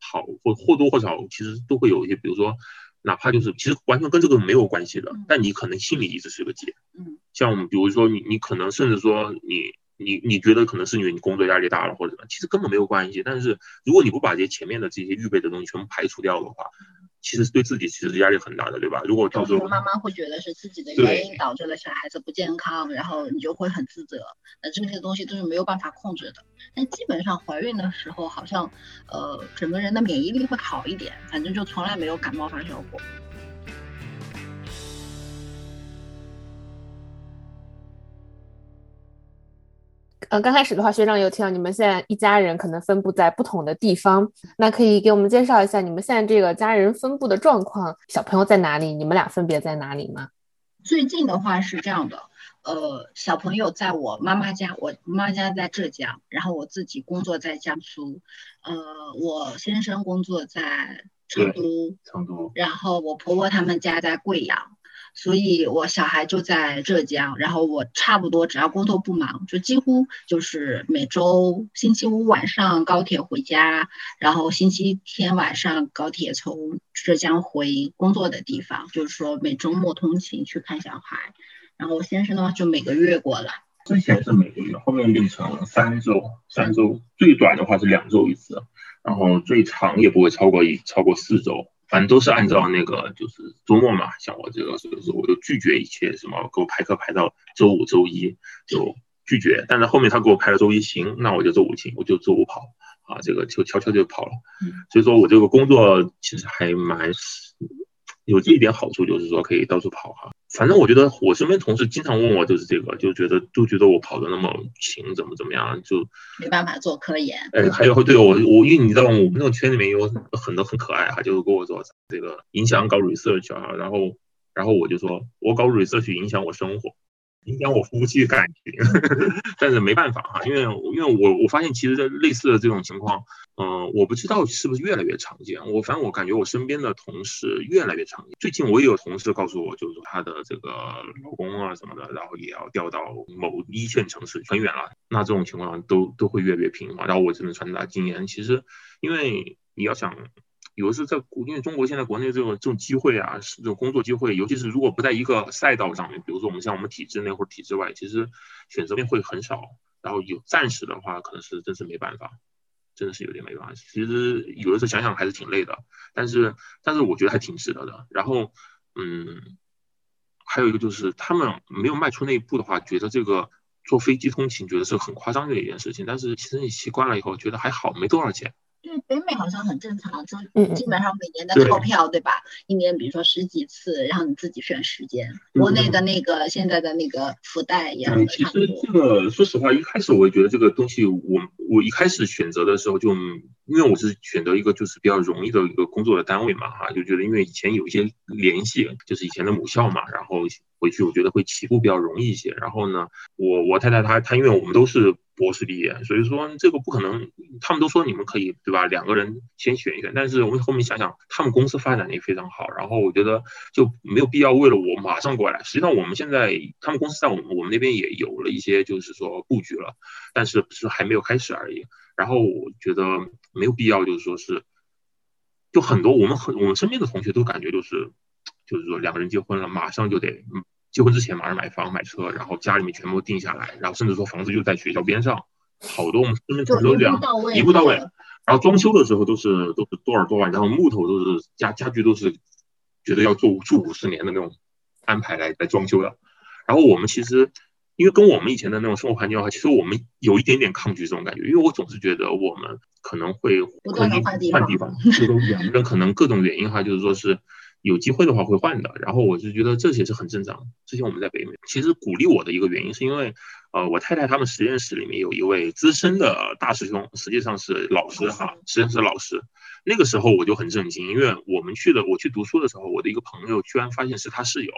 好或或多或少，其实都会有一些，比如说。哪怕就是其实完全跟这个没有关系的，但你可能心里一直是个结。嗯，像我们比如说你你可能甚至说你你你觉得可能是因为你工作压力大了或者什么，其实根本没有关系。但是如果你不把这些前面的这些预备的东西全部排除掉的话，其实对自己其实压力很大的，对吧？如果到时候妈妈会觉得是自己的原因导致了小孩子不健康，然后你就会很自责。那这些东西都是没有办法控制的。但基本上怀孕的时候，好像呃整个人的免疫力会好一点，反正就从来没有感冒发烧过。呃，刚开始的话，学长有提到你们现在一家人可能分布在不同的地方，那可以给我们介绍一下你们现在这个家人分布的状况，小朋友在哪里？你们俩分别在哪里吗？最近的话是这样的，呃，小朋友在我妈妈家，我妈妈家在浙江，然后我自己工作在江苏，呃，我先生工作在成都，成都，然后我婆婆他们家在贵阳。所以，我小孩就在浙江，然后我差不多只要工作不忙，就几乎就是每周星期五晚上高铁回家，然后星期天晚上高铁从浙江回工作的地方，就是说每周末通勤去看小孩。然后我先生的话就每个月过来，之前是每个月，后面变成三周，三周最短的话是两周一次，然后最长也不会超过一超过四周。反正都是按照那个，就是周末嘛，像我这个，所以说我就拒绝一切什么给我排课排到周五、周一就拒绝。但是后面他给我排了周一，行，那我就周五行，我就周五跑啊，这个就悄悄就跑了。所以说我这个工作其实还蛮有这一点好处，就是说可以到处跑哈。反正我觉得我身边同事经常问我，就是这个，就觉得都觉得我跑的那么勤，怎么怎么样，就没办法做科研。哎，还有对我我因为你知道我们那个圈里面有很多很可爱哈，就是跟我说这个影响搞 research 啊，然后然后我就说我搞 research 影响我生活。影响我夫妻感情，但是没办法哈，因为因为我我发现其实类似的这种情况，嗯，我不知道是不是越来越常见。我反正我感觉我身边的同事越来越常见。最近我也有同事告诉我，就是说她的这个老公啊什么的，然后也要调到某一线城市，很远了。那这种情况都都会越来越频繁。然后我只能传达经验，其实因为你要想。有的是在国，因为中国现在国内这种这种机会啊，是这种工作机会，尤其是如果不在一个赛道上面，比如说我们像我们体制内或者体制外，其实选择面会很少。然后有暂时的话，可能是真是没办法，真的是有点没办法。其实有的时候想想还是挺累的，但是但是我觉得还挺值得的。然后嗯，还有一个就是他们没有迈出那一步的话，觉得这个坐飞机通勤觉得是很夸张的一件事情。但是其实你习惯了以后，觉得还好，没多少钱。对北美好像很正常，就基本上每年的套票，对吧？一年比如说十几次，然后你自己选时间。国内的那个现在的那个福袋一样的。其实这个说实话，一开始我也觉得这个东西，我我一开始选择的时候就，因为我是选择一个就是比较容易的一个工作的单位嘛，哈，就觉得因为以前有一些联系，就是以前的母校嘛，然后回去我觉得会起步比较容易一些。然后呢，我我太太她她因为我们都是。博士毕业，所以说这个不可能。他们都说你们可以，对吧？两个人先选一选。但是我们后面想想，他们公司发展的也非常好，然后我觉得就没有必要为了我马上过来。实际上我们现在他们公司在我们我们那边也有了一些就是说布局了，但是是还没有开始而已。然后我觉得没有必要，就是说是，就很多我们很我们身边的同学都感觉就是就是说两个人结婚了，马上就得结婚之前马上买房买车，然后家里面全部定下来，然后甚至说房子就在学校边上，好多我们身边都这样，一步到位。然后装修的时候都是都是多少多万，然后木头都是家家具都是觉得要住住五十年的那种安排来来装修的。然后我们其实因为跟我们以前的那种生活环境的话，其实我们有一点点抗拒这种感觉，因为我总是觉得我们可能会换地方，换地方，这种两个人可能各种原因哈，就是说是。有机会的话会换的，然后我就觉得这些是很正常。之前我们在北美，其实鼓励我的一个原因是因为，呃，我太太他们实验室里面有一位资深的大师兄，实际上是老师哈，实验室老师。那个时候我就很震惊，因为我们去的，我去读书的时候，我的一个朋友居然发现是他室友。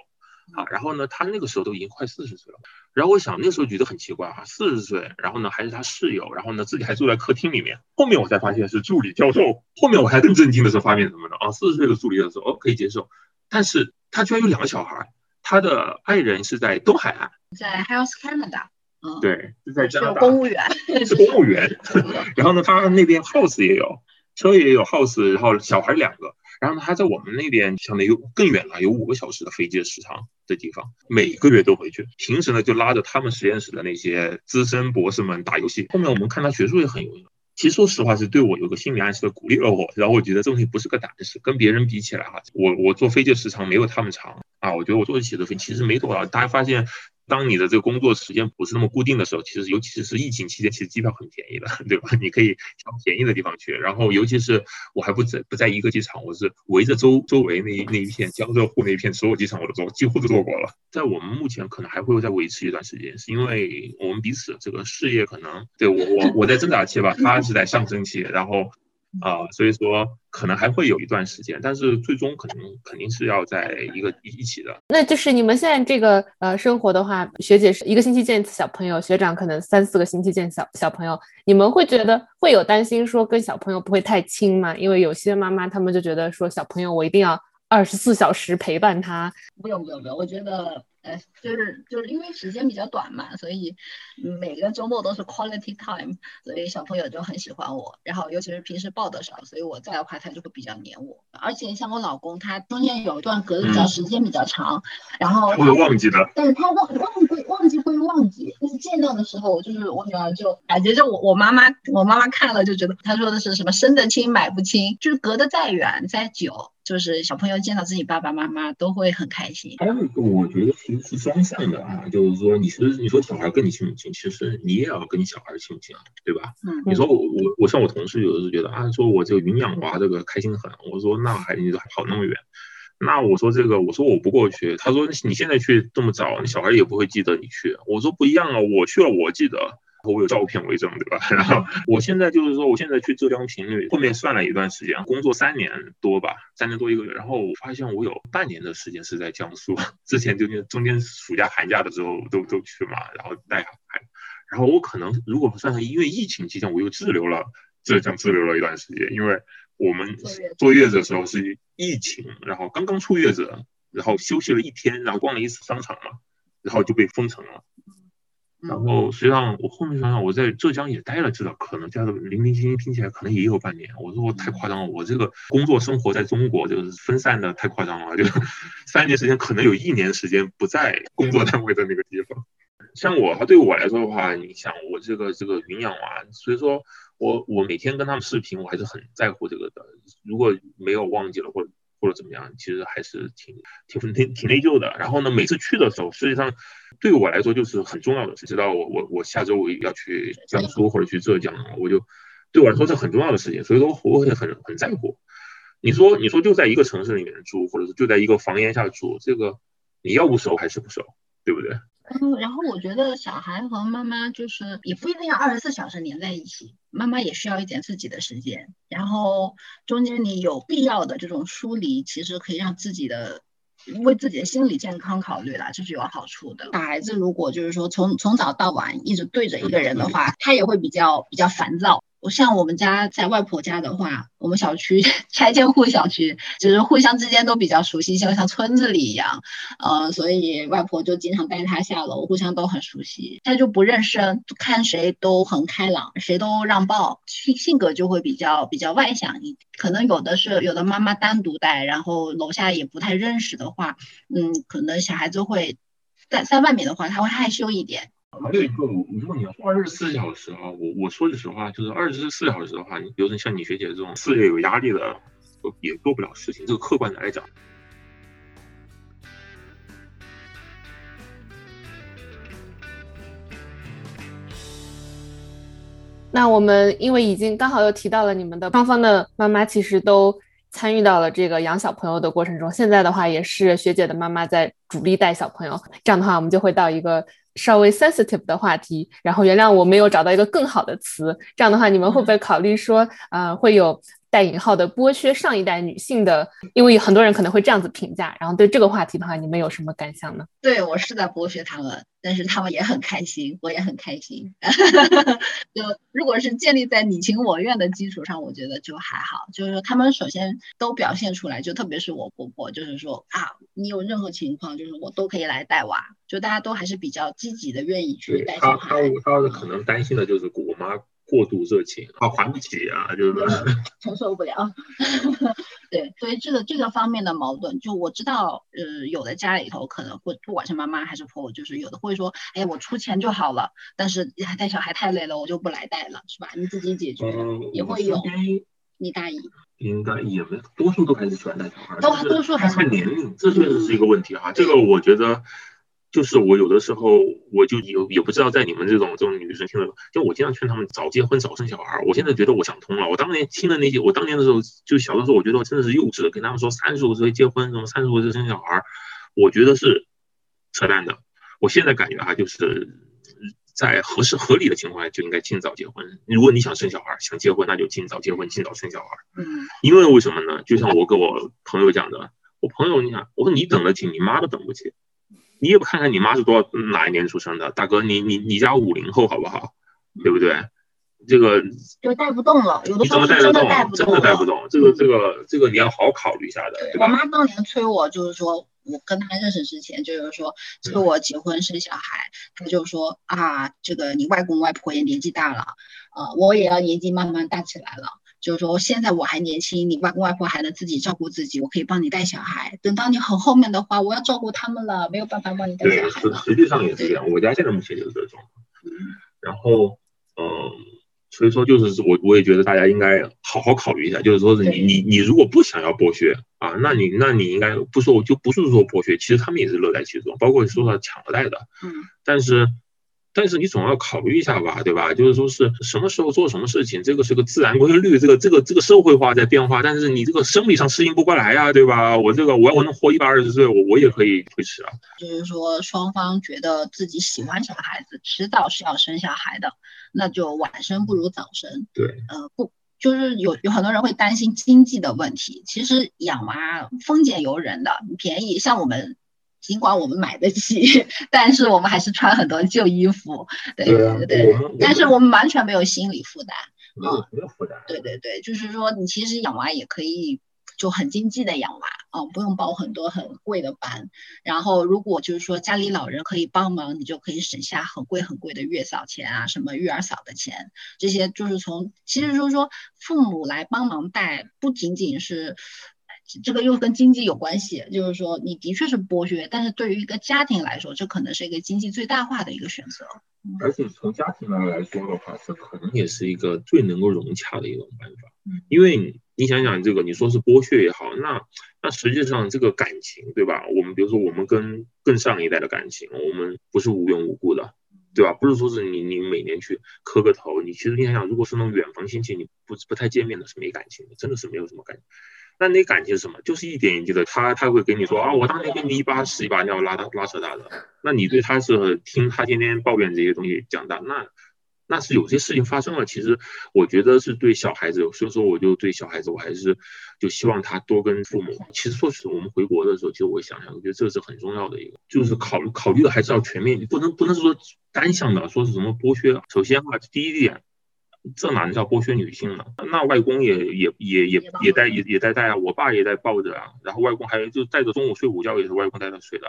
啊，然后呢，他那个时候都已经快四十岁了，然后我想那时候觉得很奇怪哈，四十岁，然后呢还是他室友，然后呢自己还住在客厅里面。后面我才发现是助理教授。后面我还更震惊的是发现什么呢？啊，四十岁的助理教授哦可以接受，但是他居然有两个小孩，他的爱人是在东海岸，在 Health Canada，嗯，对，是在加拿大，公务员，是公务员。然后呢，他那边 house 也有，车也有 house，然后小孩两个。然后呢，他在我们那边相当于更远了，有五个小时的飞机的时长的地方，每个月都回去。平时呢，就拉着他们实验室的那些资深博士们打游戏。后面我们看他学术也很有用。其实说实话，是对我有个心理暗示的鼓励了我。然后我觉得这东西不是个胆识，跟别人比起来哈，我我坐飞机的时长没有他们长啊。我觉得我坐得起的飞其实没多少。大家发现。当你的这个工作时间不是那么固定的时候，其实尤其是疫情期间，其实机票很便宜的，对吧？你可以挑便宜的地方去。然后，尤其是我还不在不在一个机场，我是围着周周围那一那一片江浙沪那一片所有机场我都做，几乎都做过了。在我们目前可能还会再维持一段时间，是因为我们彼此这个事业可能对我我我在挣扎期吧，他是在上升期，然后。啊，所以说可能还会有一段时间，但是最终可能肯定是要在一个一起的。那就是你们现在这个呃生活的话，学姐是一个星期见一次小朋友，学长可能三四个星期见小小朋友，你们会觉得会有担心说跟小朋友不会太亲吗？因为有些妈妈他们就觉得说小朋友我一定要二十四小时陪伴他。不用不用不用，我觉得。就是就是因为时间比较短嘛，所以每个周末都是 quality time，所以小朋友就很喜欢我。然后尤其是平时抱的少，所以我在的话他就会比较黏我。而且像我老公，他中间有一段隔的比较时间比较长，然后会忘记的。但是他忘忘会忘记会忘记，但是见到的时候，就是我女儿就感觉就我我妈妈我妈妈看了就觉得，她说的是什么生得亲买不亲，就是隔得再远再久。就是小朋友见到自己爸爸妈妈都会很开心。还有一个，我觉得其实是双向的啊，就是说，你是你说小孩跟你亲不亲，其实你也要跟你小孩亲不亲啊，对吧？嗯。你说我我我像我同事有的是觉得啊，说我这个云养娃这个开心很，我说那还你还跑那么远，那我说这个我说我不过去，他说你现在去这么早，你小孩也不会记得你去。我说不一样啊，我去了我记得。我有照片为证，对吧？然后我现在就是说，我现在去浙江频率，后面算了一段时间，工作三年多吧，三年多一个月。然后我发现我有半年的时间是在江苏，之前就中间暑假寒假的时候都都去嘛，然后带孩。然后我可能如果不算上因为疫情期间，我又滞留了浙江滞留了一段时间，因为我们坐月子的时候是疫情，然后刚刚出月子，然后休息了一天，然后逛了一次商场嘛，然后就被封城了。然后实际上，我后面想想，我在浙江也待了，至少可能加的零零星星听起来，可能也有半年。我说我太夸张了，我这个工作生活在中国就是分散的太夸张了，就 三年时间，可能有一年时间不在工作单位的那个地方。像我，对我来说的话，你想我这个这个云养娃，所以说我我每天跟他们视频，我还是很在乎这个的。如果没有忘记了或者。或者怎么样，其实还是挺挺挺挺内疚的。然后呢，每次去的时候，实际上对我来说就是很重要的。知道我我我下周我要去江苏或者去浙江，我就对我来说是很重要的事情，所以说我会很很在乎。你说你说就在一个城市里面住，或者是就在一个房檐下住，这个你要不熟还是不熟，对不对？嗯，然后我觉得小孩和妈妈就是也不一定要二十四小时黏在一起，妈妈也需要一点自己的时间。然后中间你有必要的这种疏离，其实可以让自己的为自己的心理健康考虑啦，这是有好处的。小孩子如果就是说从从早到晚一直对着一个人的话，他也会比较比较烦躁。我像我们家在外婆家的话，我们小区 拆迁户小区，就是互相之间都比较熟悉，像像村子里一样。呃，所以外婆就经常带他下楼，互相都很熟悉。他就不认生，看谁都很开朗，谁都让抱，性性格就会比较比较外向一点。可能有的是有的妈妈单独带，然后楼下也不太认识的话，嗯，可能小孩子会在在外面的话，他会害羞一点。还有一个，我如果你要二十四小时啊，我我说句实话，就是二十四小时的话，你比如说像你学姐这种事业有压力的，也做不了事情。这个客观的来讲。那我们因为已经刚好又提到了你们的双方的妈妈，其实都参与到了这个养小朋友的过程中。现在的话，也是学姐的妈妈在主力带小朋友。这样的话，我们就会到一个。稍微 sensitive 的话题，然后原谅我没有找到一个更好的词。这样的话，你们会不会考虑说，呃，会有带引号的剥削上一代女性的？因为很多人可能会这样子评价。然后对这个话题的话，你们有什么感想呢？对我是在剥削他们。但是他们也很开心，我也很开心。就如果是建立在你情我愿的基础上，我觉得就还好。就是说，他们首先都表现出来，就特别是我婆婆，就是说啊，你有任何情况，就是我都可以来带娃。就大家都还是比较积极的，愿意去带小孩。他他可能担心的就是我妈。过度热情，啊还不起啊，就是承受不了。对，所以这个这个方面的矛盾，就我知道，呃，有的家里头可能会，不管是妈妈还是婆婆，就是有的会说，哎，我出钱就好了，但是带小孩太累了，我就不来带了，是吧？你自己解决，也会有。你大姨应该也没，多数都还是喜欢带小孩，都多数还是看年龄，这确实是一个问题哈。这个我觉得。就是我有的时候我就有也不知道在你们这种这种女生听了，就我经常劝他们早结婚早生小孩。我现在觉得我想通了。我当年听的那些，我当年的时候就小的时候，我觉得我真的是幼稚的，跟他们说三十五岁结婚，什么三十五岁生小孩，我觉得是扯淡的。我现在感觉哈，就是在合适合理的情况下就应该尽早结婚。如果你想生小孩，想结婚，那就尽早结婚，尽早生小孩。嗯，因为为什么呢？就像我跟我朋友讲的，我朋友你想，我说你等得起，你妈都等不起。你也不看看你妈是多少哪一年出生的，大哥，你你你家五零后好不好？对不对？这个就带不动了，有的时候真的带不动，真的带不动。这个这个这个你要好好考虑一下的。我妈当年催我，就是说我跟她认识之前，就是说催我结婚生小孩，她就说啊，这个你外公外婆也年纪大了，呃，我也要年纪慢慢大起来了。就是说，现在我还年轻，你外公外婆还能自己照顾自己，我可以帮你带小孩。等到你很后面的话，我要照顾他们了，没有办法帮你带小孩了。实际上也是这样，我家现在目前就是这种。然后，嗯，所以说就是我我也觉得大家应该好好考虑一下，就是说是你你你如果不想要剥削啊，那你那你应该不说就不是说剥削，其实他们也是乐在其中，包括说到抢着带的。嗯，但是。但是你总要考虑一下吧，对吧？就是说是什么时候做什么事情，这个是个自然规律，这个这个这个社会化在变化，但是你这个生理上适应不过来呀，对吧？我这个我要我能活一百二十岁，我我也可以推迟啊。就是说双方觉得自己喜欢小孩子，迟早是要生小孩的，那就晚生不如早生。对，呃，不，就是有有很多人会担心经济的问题，其实养娃丰俭由人的，便宜，像我们。尽管我们买得起，但是我们还是穿很多旧衣服，对对对。但是我们完全没有心理负担，没有没有负担。对对对，就是说你其实养娃也可以就很经济的养娃啊，不用报很多很贵的班。然后如果就是说家里老人可以帮忙，你就可以省下很贵很贵的月嫂钱啊，什么育儿嫂的钱，这些就是从其实就是说父母来帮忙带，不仅仅是。这个又跟经济有关系，就是说你的确是剥削，但是对于一个家庭来说，这可能是一个经济最大化的一个选择。而且从家庭来来说的话，这可能也是一个最能够融洽的一种办法。嗯，因为你想想这个，你说是剥削也好，那那实际上这个感情，对吧？我们比如说我们跟更上一代的感情，我们不是无缘无故的，对吧？不是说是你你每年去磕个头，你其实你想想，如果是那种远房亲戚，你不不太见面的是没感情的，真的是没有什么感情。那你感情什么？就是一点一滴的，他他会跟你说啊，我当年跟你一把屎一把尿拉拉扯大的。那你对他是听他天天抱怨这些东西讲大，那那是有些事情发生了。其实我觉得是对小孩子，所以说我就对小孩子，我还是就希望他多跟父母。其实说实话，我们回国的时候，其实我想想，我觉得这是很重要的一个，就是考虑考虑的还是要全面，不能不能说单向的说是什么剥削。首先的话，第一点。这哪能叫剥削女性呢？那外公也也也也也带也也在带啊，我爸也在抱着啊，然后外公还就带着中午睡午觉也是外公带着睡的，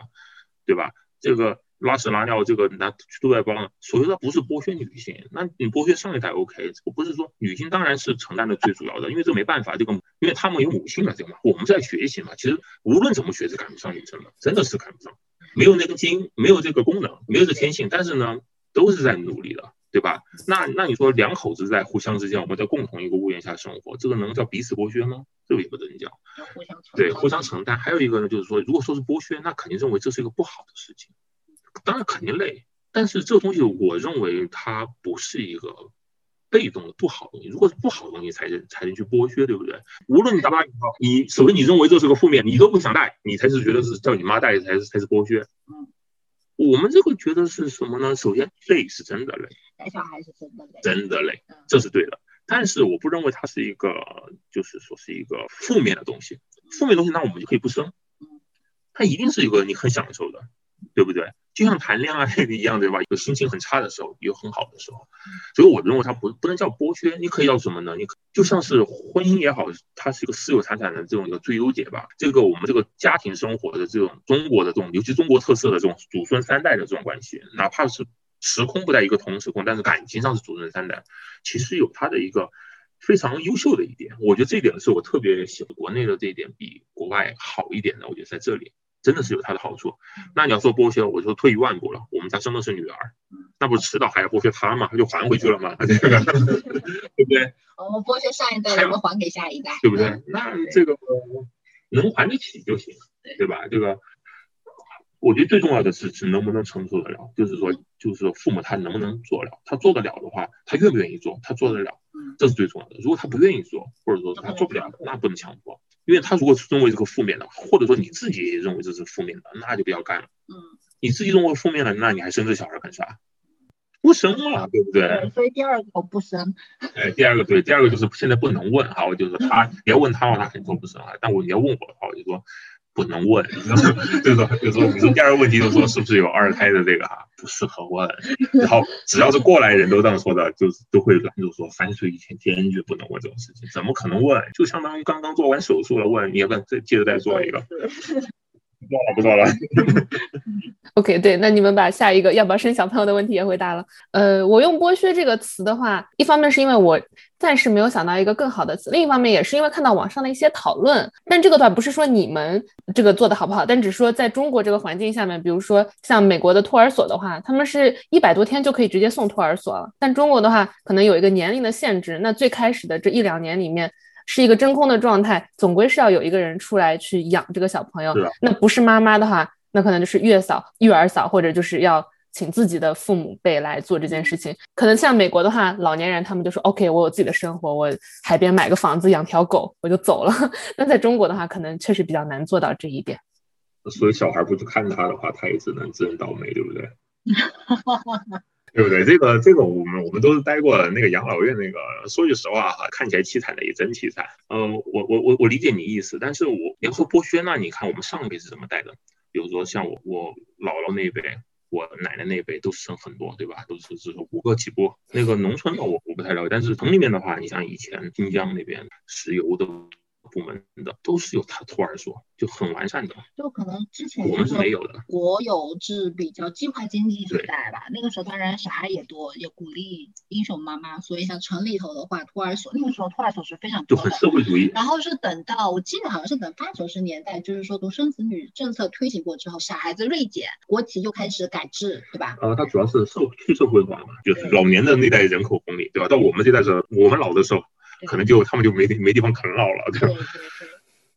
对吧？这个拉屎拉尿这个拿都在帮，所以说不是剥削女性，那你剥削上一代 OK，我不是说女性当然是承担的最主要的，因为这没办法，这个因为他们有母性了，这个嘛，我们在学习嘛，其实无论怎么学是赶不上女生的，真的是赶不上，没有那个基因，没有这个功能，没有这天性，但是呢，都是在努力的。对吧？那那你说两口子在互相之间，我们在共同一个屋檐下生活，这个能叫彼此剥削吗？这个也不能叫。对，互相承担。还有一个呢，就是说，如果说是剥削，那肯定认为这是一个不好的事情。当然肯定累，但是这个东西，我认为它不是一个被动的不好的东西。如果是不好的东西，才是才能去剥削，对不对？无论你打不打引号，你首先你认为这是个负面，你都不想带，你才是觉得是叫你妈带才是才是剥削。嗯。我们这个觉得是什么呢？首先累是真的累，带小孩是真的累，真的累，这是对的。但是我不认为它是一个，就是说是一个负面的东西。负面东西那我们就可以不生，它一定是一个你很享受的，对不对？就像谈恋爱一样，对吧？有心情很差的时候，有很好的时候，所以我认为它不不能叫剥削。你可以叫什么呢？你就像是婚姻也好，它是一个私有财产的这种一个最优解吧。这个我们这个家庭生活的这种中国的这种，尤其中国特色的这种祖孙三代的这种关系，哪怕是时空不在一个同时空，但是感情上是祖孙三代，其实有它的一个非常优秀的一点。我觉得这一点是我特别喜欢国内的这一点比国外好一点的。我觉得在这里。真的是有它的好处。那你要说剥削，我就退一万步了。我们家生的是女儿，那不是迟早还要剥削她嘛？她就还回去了吗？对不对？我们剥削上一代，我们还给下一代，对不对？那这个能还得起就行，对吧？这个我觉得最重要的是是能不能承受得了，就是说，就是说父母他能不能做了？他做得了的话，他愿不愿意做？他做得了，这是最重要的。如果他不愿意做，或者说他做不了，那不能强迫。因为他如果认为这个负面的，或者说你自己也认为这是负面的，那就不要干了。嗯，你自己认为负面的，那你还生这小孩干啥？不生嘛，对不对？所以第二个我不生。哎，第二个对，第二个就是现在不能问哈，我就是他，你要问他的话，他肯定说不生啊。但我你要问我的话，我就说。不能问，就是说，就是说，你说第二个问题就是说，是不是有二胎的这个啊？不适合问。然后只要是过来人都这样说的，就是都会拦住说，三岁以前坚决不能问这种事情，怎么可能问？就相当于刚刚做完手术了，问你要不再接着再做一个？不做了，不做了。OK，对，那你们把下一个要不要生小朋友的问题也回答了。呃，我用剥削这个词的话，一方面是因为我暂时没有想到一个更好的词，另一方面也是因为看到网上的一些讨论。但这个的话不是说你们这个做的好不好，但只是说在中国这个环境下面，比如说像美国的托儿所的话，他们是一百多天就可以直接送托儿所了。但中国的话，可能有一个年龄的限制。那最开始的这一两年里面。是一个真空的状态，总归是要有一个人出来去养这个小朋友。那不是妈妈的话，那可能就是月嫂、育儿嫂，或者就是要请自己的父母辈来做这件事情。可能像美国的话，老年人他们就说：“OK，我有自己的生活，我海边买个房子，养条狗，我就走了。”那在中国的话，可能确实比较难做到这一点。所以小孩不去看他的话，他也只能自认倒霉，对不对？对不对？这个这个，我们我们都是待过那个养老院，那个说句实话哈，看起来凄惨的也真凄惨。嗯，我我我我理解你意思，但是我你要说剥削，那你看我们上一辈是怎么带的？比如说像我我姥姥那一辈，我奶奶那辈都生很多，对吧？都是是说五个起步。那个农村的我我不太了解，但是城里面的话，你像以前新疆那边石油的。部门的都是有他托儿所，就很完善的。就可能之前我们是没有的，国有制比较计划经济时代吧。那个时候当然小孩也多，也鼓励英雄妈妈，所以像城里头的话，托儿所那个时候托儿所是非常多的，就很社会主义。然后是等到我记得好像是等八九十年代，就是说独生子女政策推行过之后，小孩子锐减，国企又开始改制，对吧？呃，它主要是社去社会化嘛，就是老年的那代人口红利，对吧？到我们这代时候，我们老的时候。可能就他们就没没地方啃老了，对对对。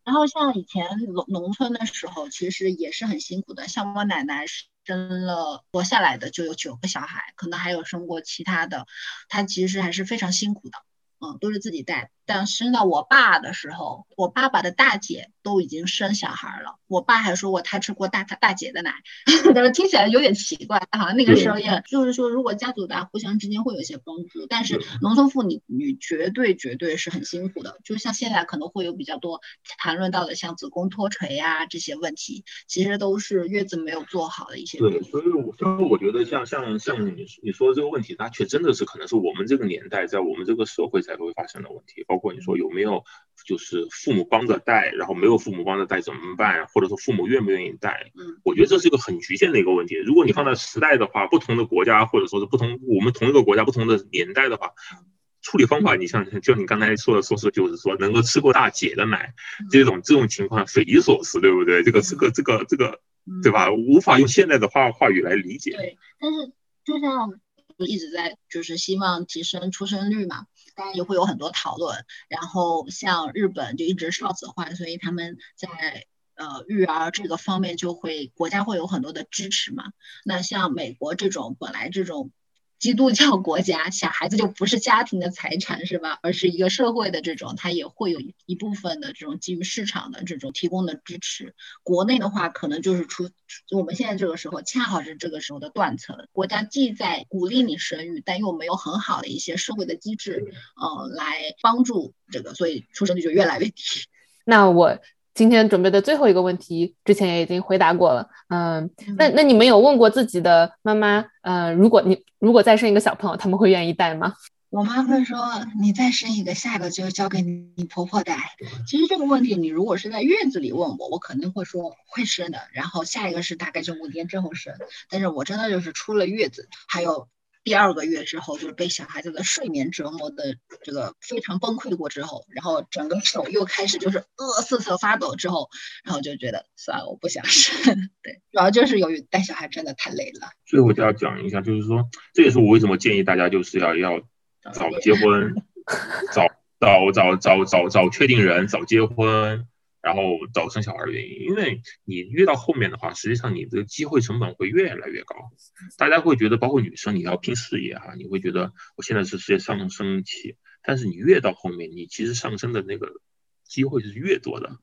然后像以前农农村的时候，其实也是很辛苦的。像我奶奶生了活下来的就有九个小孩，可能还有生过其他的，她其实还是非常辛苦的，嗯，都是自己带。但生到我爸的时候，我爸爸的大姐都已经生小孩了。我爸还说过他吃过大他大姐的奶，但是听起来有点奇怪。好像那个时候也就是说，如果家族大，互相之间会有一些帮助。但是农村妇女女绝对绝对是很辛苦的。就像现在可能会有比较多谈论到的，像子宫脱垂呀这些问题，其实都是月子没有做好的一些。对，所以我所以我觉得像像像你你说的这个问题，它却真的是可能是我们这个年代，在我们这个社会才会发生的问题。包括你说有没有就是父母帮着带，然后没有父母帮着带怎么办？或者说父母愿不愿意带？嗯，我觉得这是一个很局限的一个问题。如果你放在时代的话，不同的国家或者说是不同我们同一个国家不同的年代的话，处理方法，你像就你刚才说的，说是就是说能够吃过大姐的奶，这种这种情况匪夷所思，对不对？这个这个这个这个，对吧？无法用现在的话话语来理解。对，但是就像一直在就是希望提升出生率嘛。当然也会有很多讨论，然后像日本就一直少子化，所以他们在呃育儿这个方面就会国家会有很多的支持嘛。那像美国这种本来这种。基督教国家，小孩子就不是家庭的财产，是吧？而是一个社会的这种，它也会有一部分的这种基于市场的这种提供的支持。国内的话，可能就是出，就我们现在这个时候，恰好是这个时候的断层。国家既在鼓励你生育，但又没有很好的一些社会的机制，呃，来帮助这个，所以出生率就越来越低。那我。今天准备的最后一个问题，之前也已经回答过了。嗯，那那你们有问过自己的妈妈？呃，如果你如果再生一个小朋友，他们会愿意带吗？我妈会说，你再生一个，下一个就交给你婆婆带。其实这个问题，你如果是在月子里问我，我肯定会说会生的。然后下一个是大概就五天之后生。但是我真的就是出了月子，还有。第二个月之后，就是被小孩子的睡眠折磨的这个非常崩溃过之后，然后整个手又开始就是呃瑟瑟发抖之后，然后就觉得算了，我不想生。对，主要就是由于带小孩真的太累了。所以我就要讲一下，就是说这也是我为什么建议大家就是要要早结婚，早早早早早早确定人，早结婚。然后早生小孩的原因，因为你越到后面的话，实际上你的机会成本会越来越高。大家会觉得，包括女生，你要拼事业哈，你会觉得我现在是事业上升期，但是你越到后面，你其实上升的那个机会是越多的。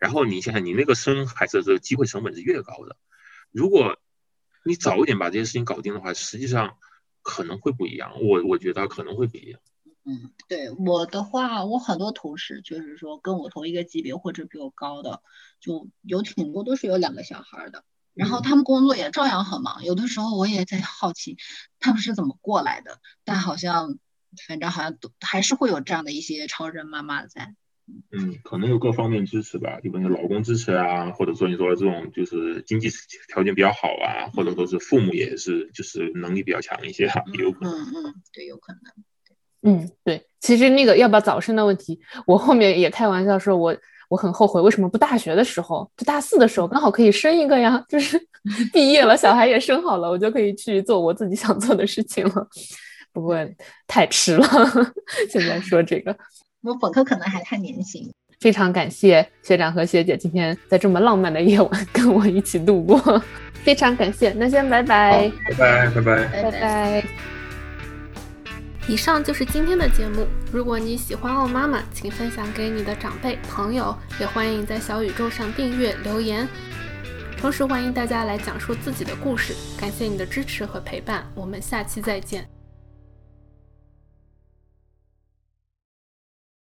然后你想想，你那个生孩子的这个机会成本是越高的。如果你早一点把这些事情搞定的话，实际上可能会不一样。我我觉得可能会不一样。嗯，对我的话，我很多同事就是说跟我同一个级别或者比我高的，就有挺多都是有两个小孩的，然后他们工作也照样很忙。有的时候我也在好奇他们是怎么过来的，但好像反正好像都还是会有这样的一些超人妈妈在。嗯，可能有各方面支持吧，比如说老公支持啊，或者说你说这种就是经济条件比较好啊，或者说是父母也是就是能力比较强一些哈，也有可能。嗯嗯，对，有可能。嗯，对，其实那个要不要早生的问题，我后面也开玩笑说，我我很后悔，为什么不大学的时候，就大四的时候刚好可以生一个呀？就是 毕业了，小孩也生好了，我就可以去做我自己想做的事情了。不过太迟了，现在说这个，我本科可能还太年轻。非常感谢学长和学姐今天在这么浪漫的夜晚 跟我一起度过，非常感谢。那先拜拜，拜拜，拜拜，拜拜。以上就是今天的节目。如果你喜欢奥妈妈，请分享给你的长辈、朋友，也欢迎在小宇宙上订阅、留言。同时欢迎大家来讲述自己的故事。感谢你的支持和陪伴，我们下期再见。